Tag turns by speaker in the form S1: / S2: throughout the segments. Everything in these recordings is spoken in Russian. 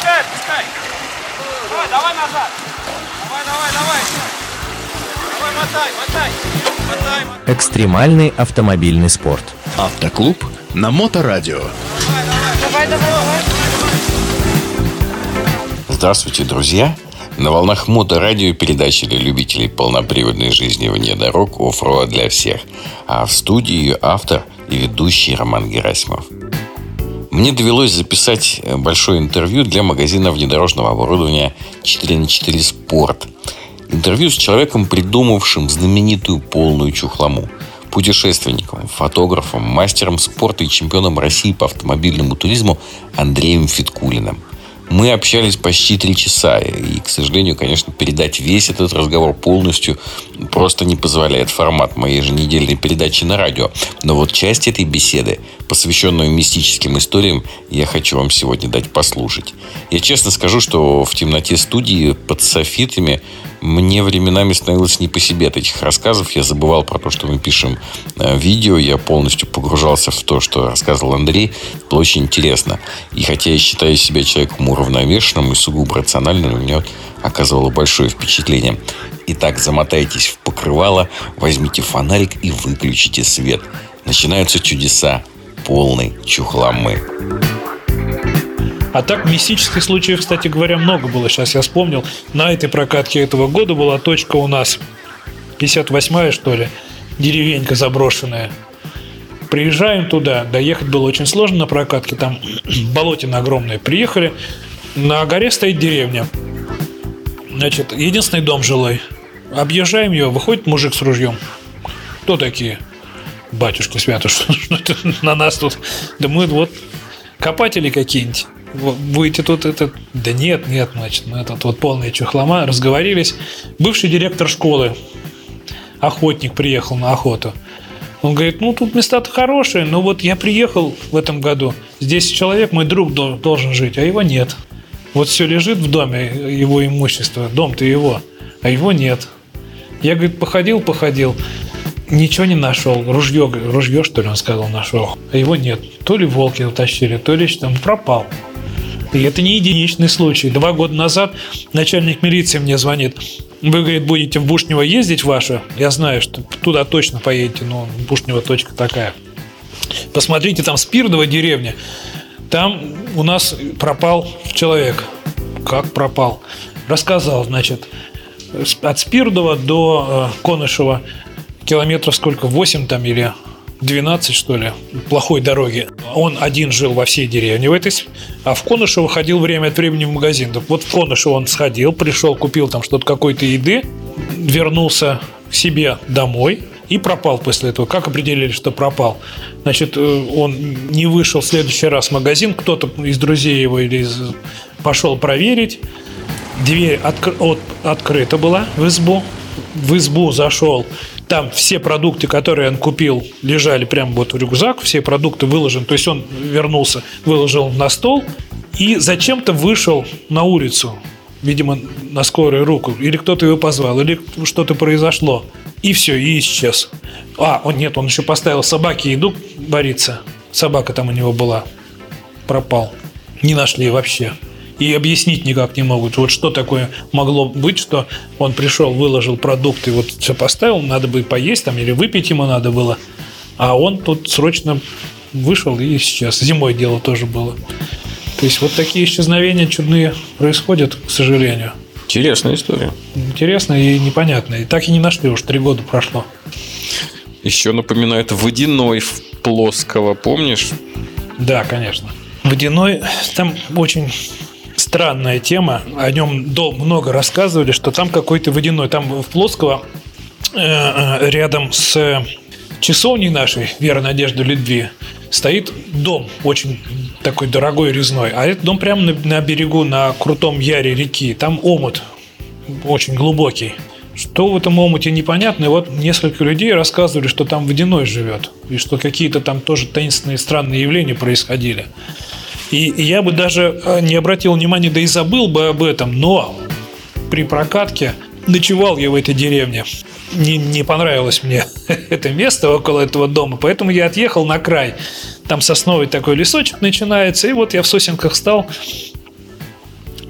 S1: отпускай, отпускай. Давай, давай назад. Давай, давай, давай. Давай, мотай, мотай. Мотай, мотай.
S2: Экстремальный автомобильный спорт.
S3: Автоклуб на Моторадио.
S4: Давай, давай, давай.
S5: Здравствуйте, друзья! На волнах моторадио передачи для любителей полноприводной жизни вне дорог off-road для всех. А в студии ее автор и ведущий Роман Герасимов. Мне довелось записать большое интервью для магазина внедорожного оборудования 4 на 4 Спорт. Интервью с человеком, придумавшим знаменитую полную чухлому. Путешественником, фотографом, мастером спорта и чемпионом России по автомобильному туризму Андреем Фиткулиным – мы общались почти три часа, и, к сожалению, конечно, передать весь этот разговор полностью просто не позволяет формат моей еженедельной передачи на радио. Но вот часть этой беседы, посвященную мистическим историям, я хочу вам сегодня дать послушать. Я честно скажу, что в темноте студии под софитами мне временами становилось не по себе от этих рассказов. Я забывал про то, что мы пишем э, видео. Я полностью погружался в то, что рассказывал Андрей. Было очень интересно. И хотя я считаю себя человеком уравновешенным и сугубо рациональным, у меня оказывало большое впечатление. Итак, замотайтесь в покрывало, возьмите фонарик и выключите свет. Начинаются чудеса полной чухламы.
S6: А так мистических случаев, кстати говоря, много было. Сейчас я вспомнил. На этой прокатке этого года была точка у нас 58-я, что ли, деревенька заброшенная. Приезжаем туда, доехать было очень сложно на прокатке, там болотина огромная. Приехали, на горе стоит деревня. Значит, единственный дом жилой. Объезжаем ее, выходит мужик с ружьем. Кто такие? Батюшки свято, что, на нас тут? Да мы вот копатели какие-нибудь будете тут это... Да нет, нет, значит, ну этот вот полная чухлома. Разговорились. Бывший директор школы, охотник, приехал на охоту. Он говорит, ну тут места-то хорошие, но вот я приехал в этом году, здесь человек, мой друг должен жить, а его нет. Вот все лежит в доме, его имущество, дом-то его, а его нет. Я, говорит, походил, походил, ничего не нашел. Ружье, ружье, что ли, он сказал, нашел. А его нет. То ли волки утащили, то ли что, он пропал. И это не единичный случай. Два года назад начальник милиции мне звонит. Вы, говорит, будете в Бушнево ездить ваше? Я знаю, что туда точно поедете, но Бушнево точка такая. Посмотрите, там Спирдова деревня. Там у нас пропал человек. Как пропал? Рассказал, значит, от Спирдова до э, Конышева километров сколько? 8 там или 12, что ли, плохой дороги. Он один жил во всей деревне в этой, а в Конышево ходил время от времени в магазин. Так вот в Конышево он сходил, пришел, купил там что-то какой-то еды, вернулся к себе домой, и пропал после этого. Как определили, что пропал? Значит, э, он не вышел в следующий раз в магазин, кто-то из друзей его или из... пошел проверить. Дверь откр... от... открыта была в избу. В избу зашел, там все продукты, которые он купил, лежали прямо вот в рюкзак, все продукты выложены. То есть он вернулся, выложил на стол и зачем-то вышел на улицу. Видимо, на скорую руку. Или кто-то его позвал, или что-то произошло. И все, и исчез. А, он нет, он еще поставил собаке еду бориться. Собака там у него была. Пропал. Не нашли вообще и объяснить никак не могут. Вот что такое могло быть, что он пришел, выложил продукты, вот все поставил, надо бы поесть там или выпить ему надо было, а он тут срочно вышел и сейчас Зимой дело тоже было. То есть вот такие исчезновения чудные происходят, к сожалению.
S5: Интересная история.
S6: Интересно и непонятно. И так и не нашли, уж три года прошло.
S5: Еще напоминает водяной в плоского, помнишь?
S6: Да, конечно. Водяной, там очень странная тема. О нем много рассказывали, что там какой-то водяной. Там в Плоского э, э, рядом с часовней нашей, Вера Надежда Литви, стоит дом очень такой дорогой резной. А этот дом прямо на, на берегу, на крутом яре реки. Там омут очень глубокий. Что в этом омуте непонятно. И вот несколько людей рассказывали, что там водяной живет. И что какие-то там тоже таинственные странные явления происходили. И я бы даже э, не обратил внимания, да и забыл бы об этом, но при прокатке ночевал я в этой деревне. Не, не понравилось мне это место около этого дома, поэтому я отъехал на край. Там сосновый такой лесочек начинается, и вот я в сосенках стал,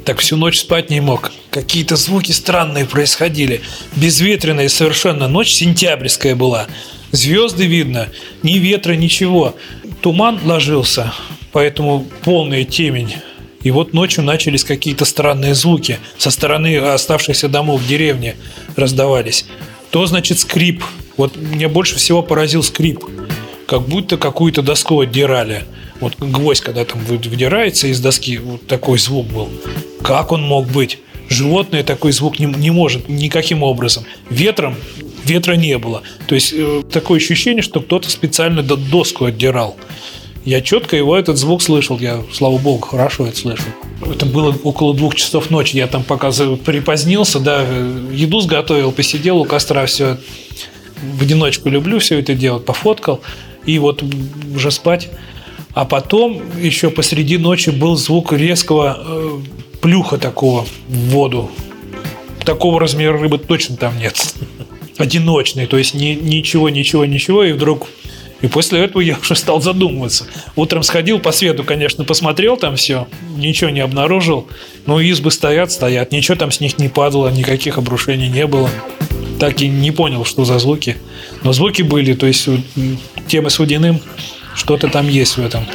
S6: так всю ночь спать не мог. Какие-то звуки странные происходили. Безветренная совершенно ночь, сентябрьская была. Звезды видно, ни ветра, ничего. Туман ложился, поэтому полная темень. И вот ночью начались какие-то странные звуки. Со стороны оставшихся домов в деревне раздавались. То, значит, скрип. Вот меня больше всего поразил скрип. Как будто какую-то доску отдирали. Вот гвоздь, когда там выдирается из доски, вот такой звук был. Как он мог быть? Животное такой звук не, не может никаким образом. Ветром ветра не было. То есть э, такое ощущение, что кто-то специально доску отдирал. Я четко его этот звук слышал. Я, слава богу, хорошо это слышал. Это было около двух часов ночи. Я там пока припозднился, да, еду сготовил, посидел у костра, все в одиночку люблю все это делать, пофоткал. И вот уже спать. А потом еще посреди ночи был звук резкого э, плюха такого в воду. Такого размера рыбы точно там нет. Одиночный, то есть ни, ничего, ничего, ничего, и вдруг и после этого я уже стал задумываться. Утром сходил по свету, конечно, посмотрел там все, ничего не обнаружил. Но избы стоят, стоят, ничего там с них не падало, никаких обрушений не было. Так и не понял, что за звуки. Но звуки были, то есть тема с водяным, что-то там есть в этом.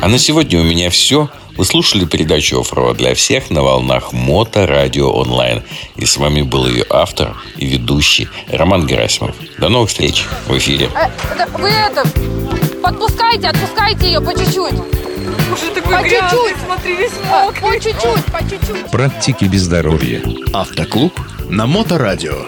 S5: А на сегодня у меня все. Вы слушали передачу «Оффроуд для всех» на волнах Мото Радио Онлайн. И с вами был ее автор и ведущий Роман Герасимов. До новых встреч в эфире.
S4: А, вы это, подпускайте, отпускайте ее по чуть-чуть. По чуть-чуть. Смотри, весь мокрый. По чуть-чуть, по чуть-чуть.
S2: Практики без здоровья.
S3: Автоклуб на Моторадио.